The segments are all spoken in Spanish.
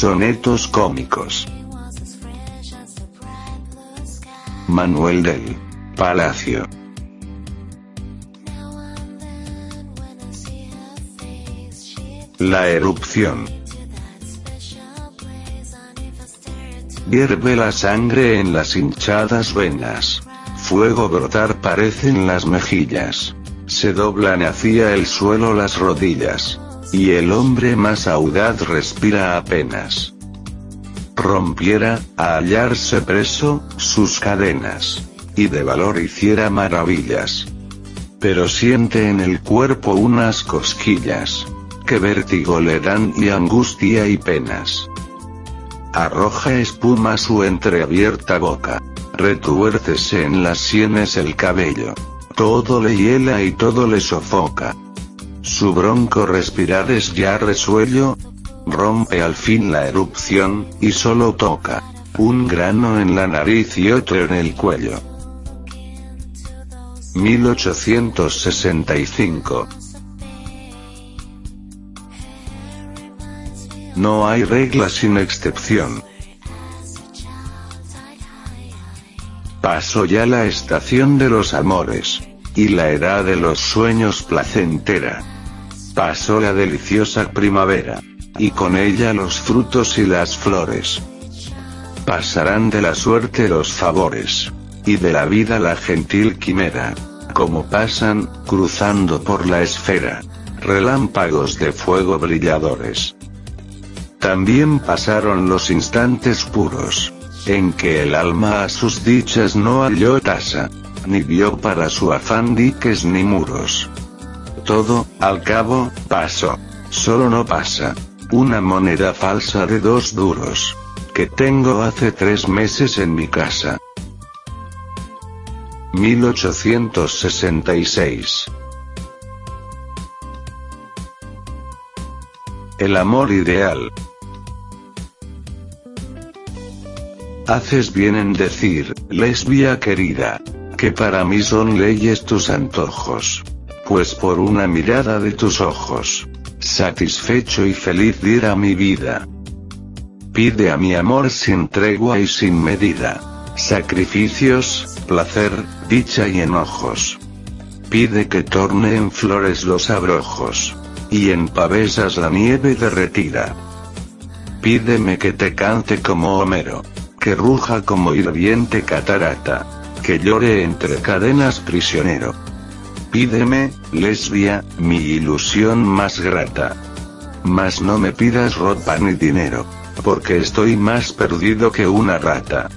Sonetos cómicos. Manuel del Palacio. La erupción. Hierve la sangre en las hinchadas venas. Fuego brotar parece en las mejillas. Se doblan hacia el suelo las rodillas. Y el hombre más audaz respira apenas. Rompiera, a hallarse preso, sus cadenas. Y de valor hiciera maravillas. Pero siente en el cuerpo unas cosquillas. Que vértigo le dan y angustia y penas. Arroja espuma su entreabierta boca. Retuércese en las sienes el cabello. Todo le hiela y todo le sofoca. Su bronco respirar es ya resuello. Rompe al fin la erupción, y solo toca. Un grano en la nariz y otro en el cuello. 1865 No hay regla sin excepción. Pasó ya la estación de los amores. Y la edad de los sueños placentera. Pasó la deliciosa primavera. Y con ella los frutos y las flores. Pasarán de la suerte los favores. Y de la vida la gentil quimera. Como pasan, cruzando por la esfera. Relámpagos de fuego brilladores. También pasaron los instantes puros. En que el alma a sus dichas no halló tasa. Ni vio para su afán diques ni muros. Todo, al cabo, pasó. Solo no pasa. Una moneda falsa de dos duros. Que tengo hace tres meses en mi casa. 1866 El amor ideal. Haces bien en decir, lesbia querida, que para mí son leyes tus antojos. Pues por una mirada de tus ojos, satisfecho y feliz diera mi vida. Pide a mi amor sin tregua y sin medida. Sacrificios, placer, dicha y enojos. Pide que torne en flores los abrojos. Y en pavesas la nieve derretida. Pídeme que te cante como Homero que ruja como hirviente catarata. Que llore entre cadenas prisionero. Pídeme, lesbia, mi ilusión más grata. Mas no me pidas ropa ni dinero. Porque estoy más perdido que una rata.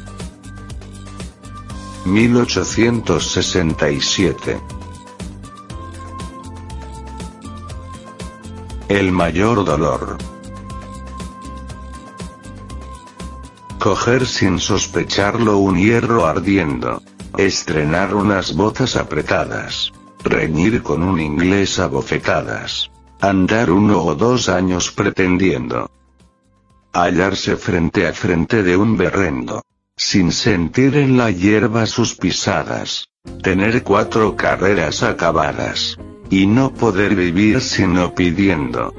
1867 El mayor dolor. coger sin sospecharlo un hierro ardiendo, estrenar unas botas apretadas, reñir con un inglés a bofetadas, andar uno o dos años pretendiendo. Hallarse frente a frente de un berrendo, sin sentir en la hierba sus pisadas, tener cuatro carreras acabadas, y no poder vivir sino pidiendo.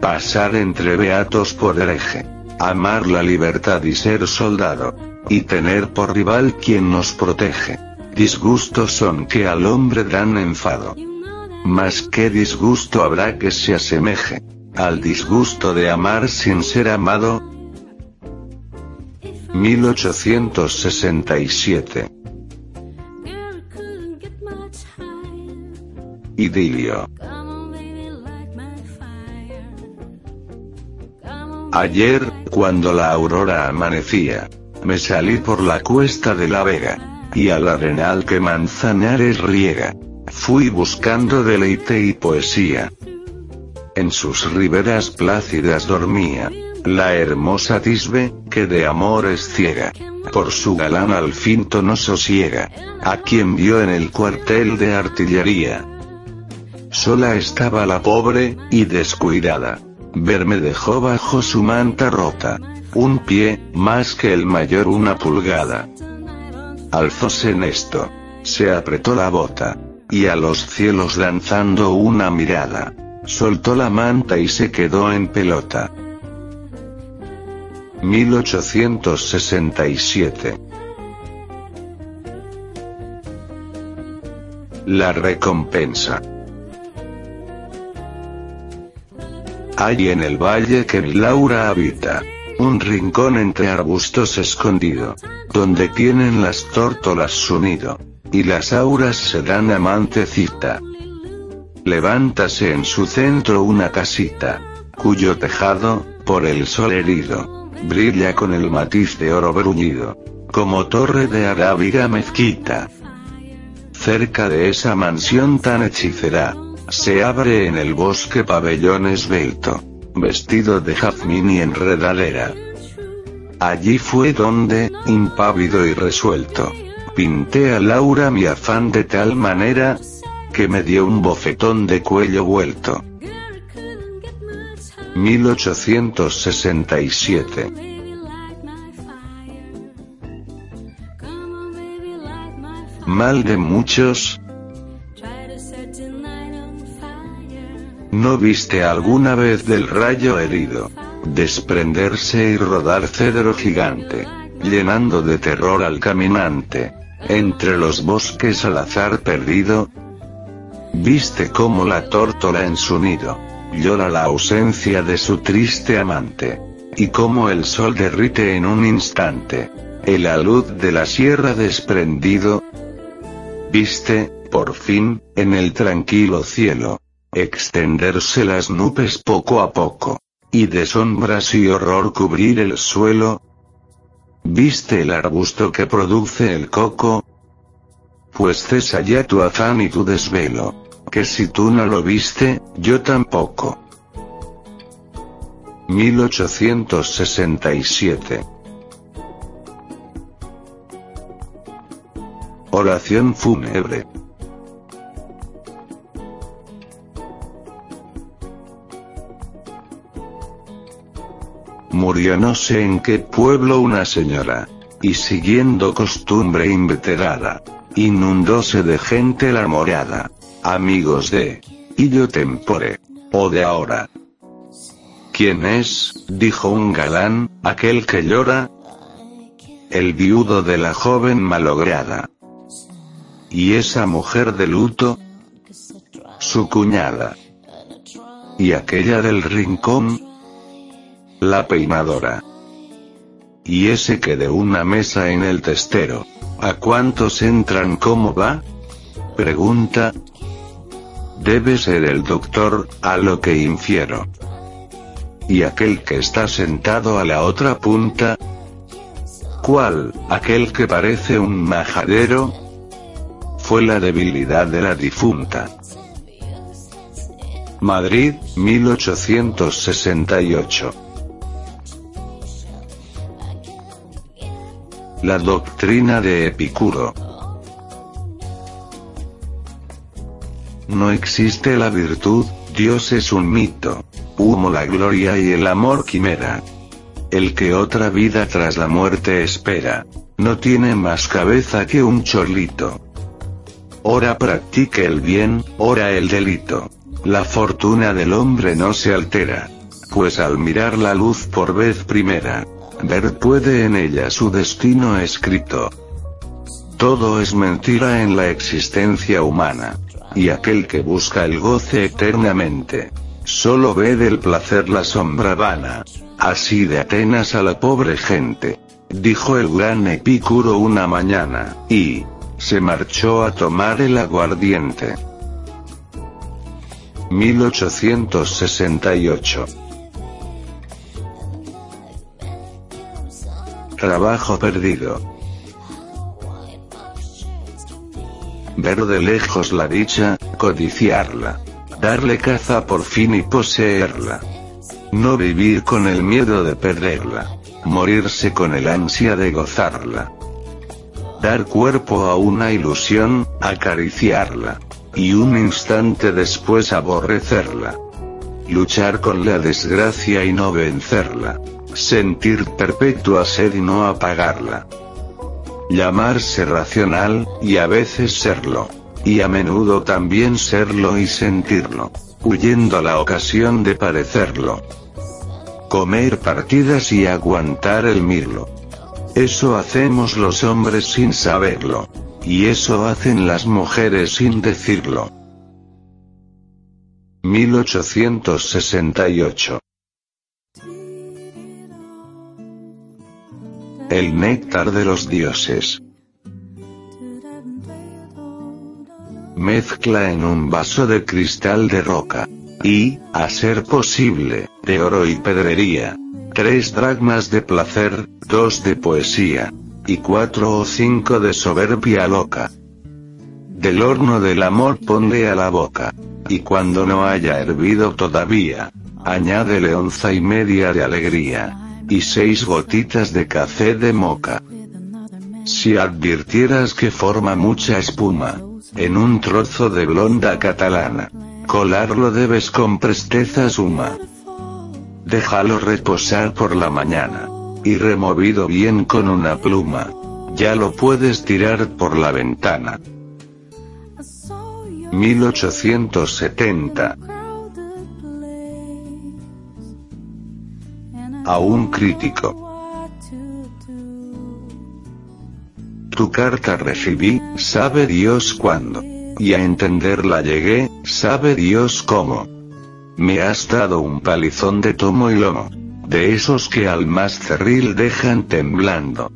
Pasar entre beatos por hereje. Amar la libertad y ser soldado, y tener por rival quien nos protege. Disgustos son que al hombre dan enfado. Mas qué disgusto habrá que se asemeje al disgusto de amar sin ser amado. 1867 Idilio Ayer, cuando la aurora amanecía, me salí por la cuesta de la Vega, y al arenal que Manzanares riega, fui buscando deleite y poesía. En sus riberas plácidas dormía, la hermosa Tisbe, que de amor es ciega, por su galán al finto no sosiega, a quien vio en el cuartel de artillería. Sola estaba la pobre, y descuidada Verme dejó bajo su manta rota. Un pie, más que el mayor una pulgada. Alzóse en esto. Se apretó la bota. Y a los cielos lanzando una mirada. Soltó la manta y se quedó en pelota. 1867. La recompensa. Hay en el valle que mi Laura habita. Un rincón entre arbustos escondido. Donde tienen las tórtolas su nido. Y las auras se dan amante cita. Levántase en su centro una casita. Cuyo tejado, por el sol herido, brilla con el matiz de oro bruñido. Como torre de arábiga mezquita. Cerca de esa mansión tan hechicera, se abre en el bosque pabellón esbelto, vestido de jazmín y enredadera. Allí fue donde, impávido y resuelto, pinté a Laura mi afán de tal manera, que me dio un bofetón de cuello vuelto. 1867 Mal de muchos, ¿No viste alguna vez del rayo herido? Desprenderse y rodar cedro gigante, llenando de terror al caminante, entre los bosques al azar perdido. ¿Viste cómo la tórtola en su nido, llora la ausencia de su triste amante? Y cómo el sol derrite en un instante, el alud de la sierra desprendido. ¿Viste, por fin, en el tranquilo cielo, extenderse las nubes poco a poco, y de sombras y horror cubrir el suelo. ¿Viste el arbusto que produce el coco? Pues cesa ya tu afán y tu desvelo, que si tú no lo viste, yo tampoco. 1867 Oración fúnebre Murió no sé en qué pueblo una señora. Y siguiendo costumbre inveterada. Inundóse de gente la morada. Amigos de. Yo tempore. O de ahora. ¿Quién es? dijo un galán, aquel que llora. El viudo de la joven malograda. ¿Y esa mujer de luto? Su cuñada. ¿Y aquella del rincón? La peinadora. Y ese que de una mesa en el testero. ¿A cuántos entran? ¿Cómo va? Pregunta. Debe ser el doctor, a lo que infiero. ¿Y aquel que está sentado a la otra punta? ¿Cuál, aquel que parece un majadero? Fue la debilidad de la difunta. Madrid, 1868. La doctrina de Epicuro. No existe la virtud, Dios es un mito. Humo la gloria y el amor quimera. El que otra vida tras la muerte espera, no tiene más cabeza que un cholito. Ora practique el bien, ora el delito. La fortuna del hombre no se altera. Pues al mirar la luz por vez primera, ver puede en ella su destino escrito. Todo es mentira en la existencia humana. Y aquel que busca el goce eternamente, solo ve del placer la sombra vana. Así de Atenas a la pobre gente, dijo el gran Epicuro una mañana, y se marchó a tomar el aguardiente. 1868 Trabajo perdido. Ver de lejos la dicha, codiciarla. Darle caza por fin y poseerla. No vivir con el miedo de perderla. Morirse con el ansia de gozarla. Dar cuerpo a una ilusión, acariciarla. Y un instante después aborrecerla. Luchar con la desgracia y no vencerla. Sentir perpetua sed y no apagarla. Llamarse racional, y a veces serlo. Y a menudo también serlo y sentirlo. Huyendo a la ocasión de parecerlo. comer partidas y aguantar el mirlo. Eso hacemos los hombres sin saberlo. Y eso hacen las mujeres sin decirlo. 1868 El néctar de los dioses. Mezcla en un vaso de cristal de roca. Y, a ser posible, de oro y pedrería. Tres dragmas de placer, dos de poesía. Y cuatro o cinco de soberbia loca. Del horno del amor ponle a la boca. Y cuando no haya hervido todavía, añádele onza y media de alegría. Y seis gotitas de café de moca. Si advirtieras que forma mucha espuma, en un trozo de blonda catalana, colarlo debes con presteza suma. Déjalo reposar por la mañana. Y removido bien con una pluma. Ya lo puedes tirar por la ventana. 1870. A un crítico. Tu carta recibí, sabe Dios cuándo. Y a entenderla llegué, sabe Dios cómo. Me has dado un palizón de tomo y lomo. De esos que al más cerril dejan temblando.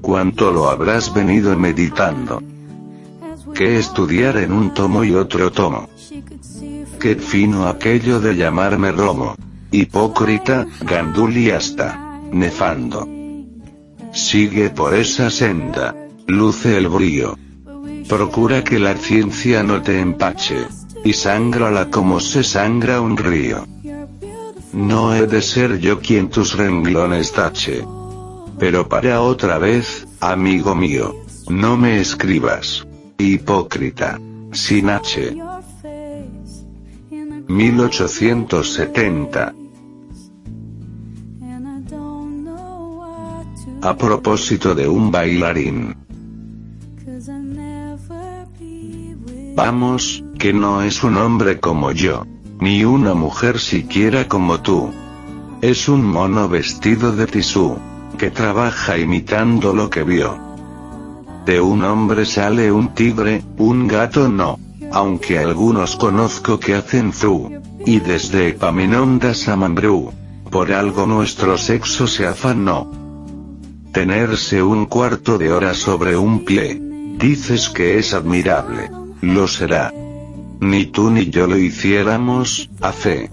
¿Cuánto lo habrás venido meditando? Que estudiar en un tomo y otro tomo. Qué fino aquello de llamarme romo. Hipócrita, gandul y hasta nefando. Sigue por esa senda. Luce el brío. Procura que la ciencia no te empache. Y sángrala como se sangra un río. No he de ser yo quien tus renglones tache. Pero para otra vez, amigo mío. No me escribas. Hipócrita. Sin H. 1870. A propósito de un bailarín. Vamos, que no es un hombre como yo. Ni una mujer siquiera como tú. Es un mono vestido de tisú. Que trabaja imitando lo que vio. De un hombre sale un tigre, un gato no aunque algunos conozco que hacen zu. Y desde Epaminondas a Mambrú. Por algo nuestro sexo se afanó. Tenerse un cuarto de hora sobre un pie. Dices que es admirable. Lo será. Ni tú ni yo lo hiciéramos, a fe.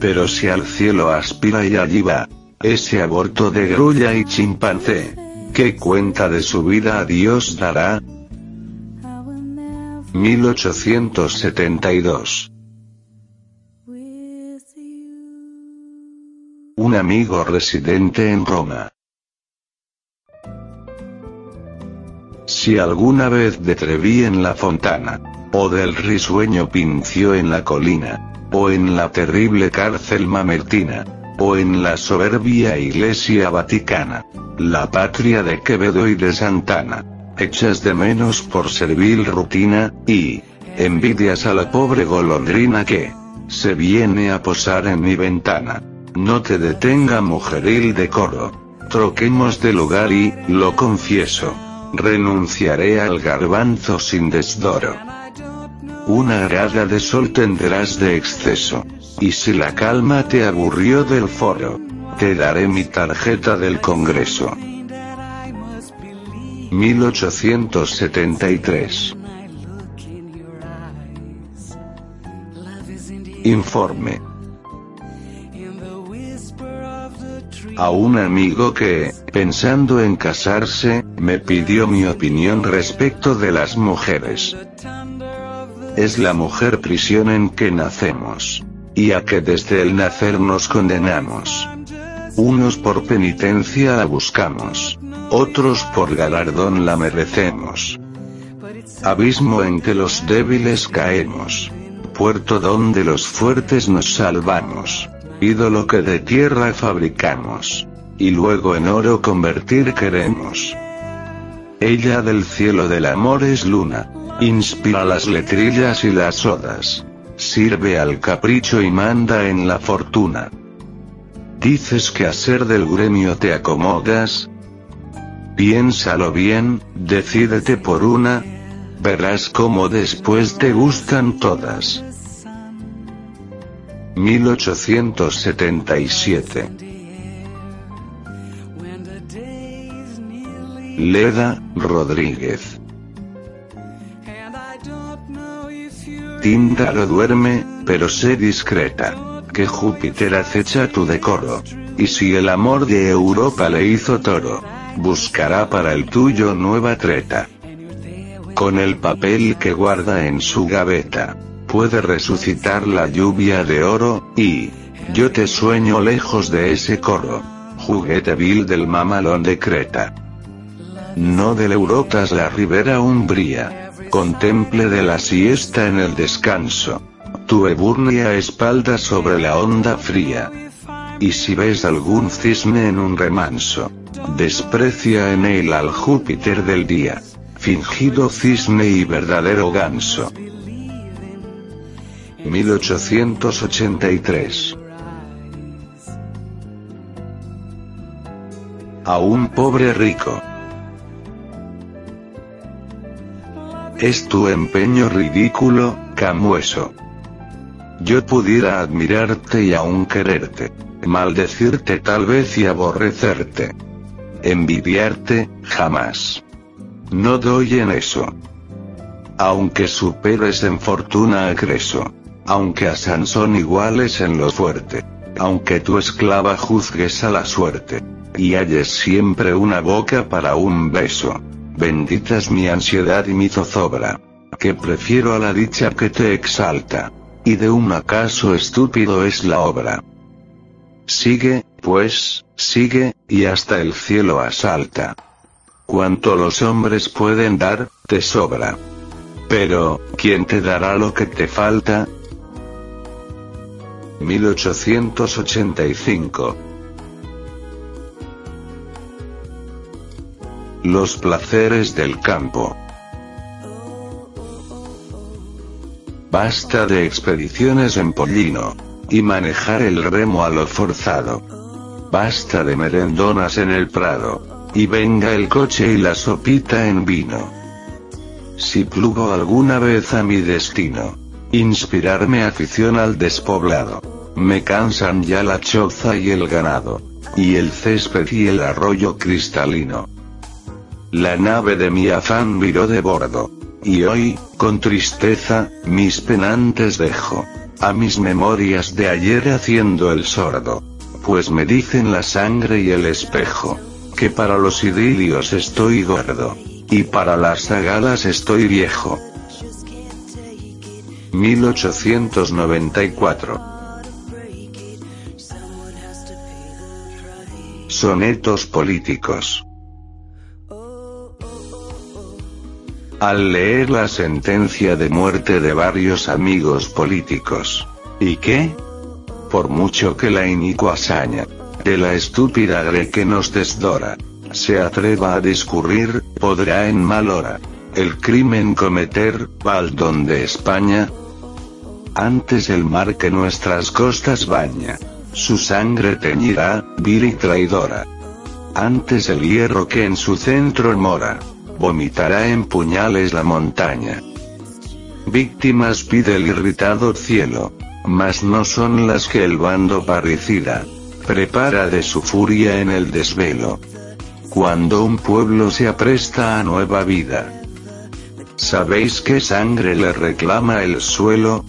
Pero si al cielo aspira y allí va, ese aborto de grulla y chimpancé, ¿qué cuenta de su vida a Dios dará? 1872. Un amigo residente en Roma. Si alguna vez de Trevi en la fontana, o del risueño Pincio en la colina, o en la terrible cárcel mamertina, o en la soberbia iglesia vaticana, la patria de Quevedo y de Santana, echas de menos por servil rutina, y envidias a la pobre golondrina que se viene a posar en mi ventana. No te detenga mujeril decoro. Troquemos de lugar y, lo confieso, renunciaré al garbanzo sin desdoro. Una grada de sol tendrás de exceso. Y si la calma te aburrió del foro, te daré mi tarjeta del Congreso. 1873. Informe. A un amigo que, pensando en casarse, me pidió mi opinión respecto de las mujeres. Es la mujer prisión en que nacemos. Y a que desde el nacer nos condenamos. Unos por penitencia la buscamos otros por galardón la merecemos. Abismo en que los débiles caemos. Puerto donde los fuertes nos salvamos. Ídolo que de tierra fabricamos. Y luego en oro convertir queremos. Ella del cielo del amor es luna. Inspira las letrillas y las odas. Sirve al capricho y manda en la fortuna. Dices que a ser del gremio te acomodas. Piénsalo bien, decídete por una. Verás cómo después te gustan todas. 1877 Leda, Rodríguez. Tíndaro duerme, pero sé discreta. Que Júpiter acecha tu decoro. Y si el amor de Europa le hizo toro, buscará para el tuyo nueva treta. Con el papel que guarda en su gaveta, puede resucitar la lluvia de oro, y yo te sueño lejos de ese coro. Juguete vil del mamalón de Creta no del Eurotas la ribera umbría. Contemple de la siesta en el descanso. Tu eburnia espalda sobre la onda fría. Y si ves algún cisne en un remanso, desprecia en él al Júpiter del día. Fingido cisne y verdadero ganso. 1883 A un pobre rico, Es tu empeño ridículo, Camueso. Yo pudiera admirarte y aún quererte. Maldecirte tal vez y aborrecerte. Envidiarte, jamás. No doy en eso. Aunque superes en fortuna a Creso. Aunque a Sansón iguales en lo fuerte. Aunque tu esclava juzgues a la suerte. Y halles siempre una boca para un beso. Bendita es mi ansiedad y mi zozobra. Que prefiero a la dicha que te exalta. Y de un acaso estúpido es la obra. Sigue, pues, sigue, y hasta el cielo asalta. Cuanto los hombres pueden dar, te sobra. Pero, ¿quién te dará lo que te falta? 1885 Los placeres del campo. Basta de expediciones en pollino. Y manejar el remo a lo forzado. Basta de merendonas en el prado. Y venga el coche y la sopita en vino. Si plugo alguna vez a mi destino. Inspirarme afición al despoblado. Me cansan ya la choza y el ganado. Y el césped y el arroyo cristalino. La nave de mi afán viró de bordo. Y hoy, con tristeza, mis penantes dejo. A mis memorias de ayer haciendo el sordo. Pues me dicen la sangre y el espejo. Que para los idilios estoy gordo. Y para las sagadas estoy viejo. 1894 Sonetos políticos al leer la sentencia de muerte de varios amigos políticos. ¿Y qué? Por mucho que la inicua hazaña de la estúpida gre que nos desdora se atreva a discurrir, podrá en mal hora el crimen cometer, baldón de España. Antes el mar que nuestras costas baña, su sangre teñirá, vil y traidora. Antes el hierro que en su centro mora, vomitará en puñales la montaña. Víctimas pide el irritado cielo, mas no son las que el bando parricida prepara de su furia en el desvelo. Cuando un pueblo se apresta a nueva vida, ¿sabéis qué sangre le reclama el suelo?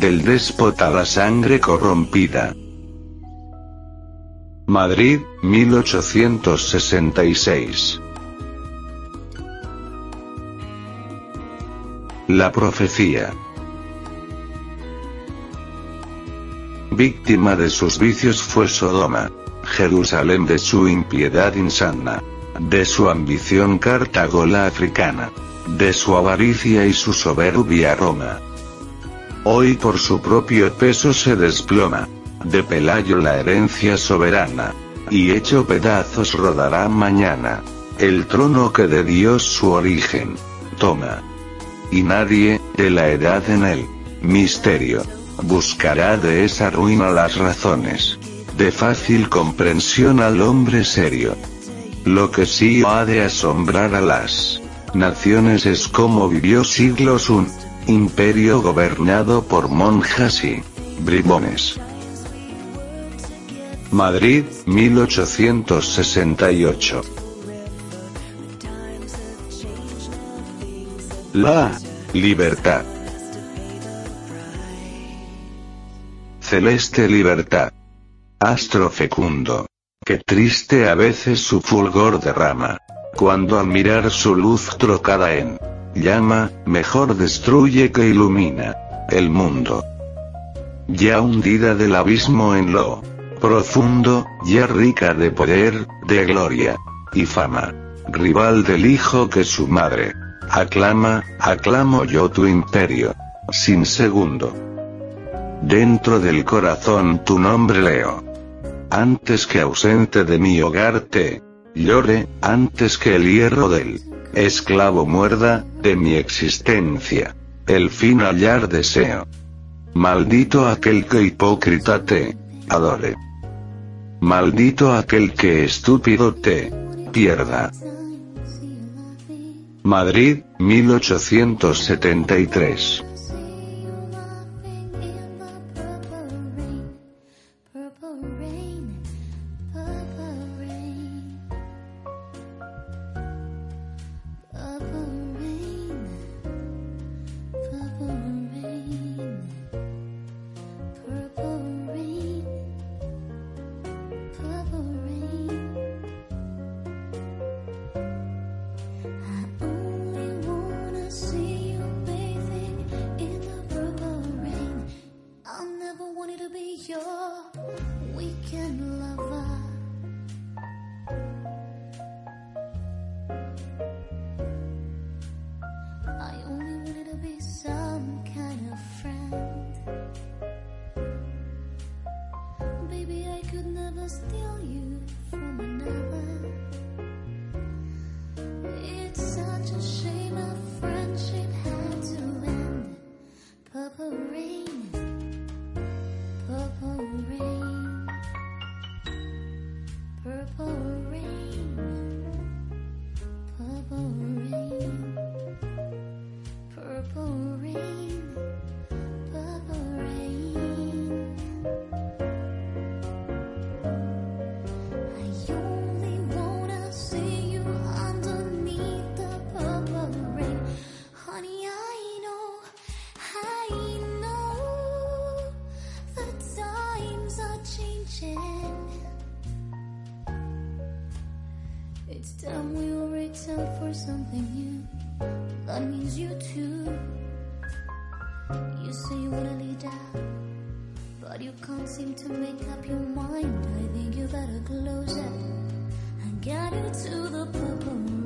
Del déspota la sangre corrompida. Madrid, 1866 La profecía. Víctima de sus vicios fue Sodoma. Jerusalén de su impiedad insana. De su ambición Cartago la africana. De su avaricia y su soberbia Roma. Hoy por su propio peso se desploma. De Pelayo la herencia soberana. Y hecho pedazos rodará mañana. El trono que de Dios su origen. Toma y nadie, de la edad en el misterio, buscará de esa ruina las razones. de fácil comprensión al hombre serio. Lo que sí ha de asombrar a las naciones es cómo vivió siglos un imperio gobernado por monjas y bribones. Madrid, 1868. La libertad. Celeste libertad. Astro fecundo. Qué triste a veces su fulgor derrama. Cuando al mirar su luz trocada en llama, mejor destruye que ilumina el mundo. Ya hundida del abismo en lo profundo, ya rica de poder, de gloria y fama. Rival del hijo que su madre Aclama, aclamo yo tu imperio. Sin segundo. Dentro del corazón tu nombre leo. Antes que ausente de mi hogar te llore, antes que el hierro del esclavo muerda, de mi existencia. El fin hallar deseo. Maldito aquel que hipócrita te adore. Maldito aquel que estúpido te pierda. Madrid, 1873. still you. changing. It's time we were out for something new. That means you too. You say you wanna lead up, but you can't seem to make up your mind. I think you better close it and get you to the purple.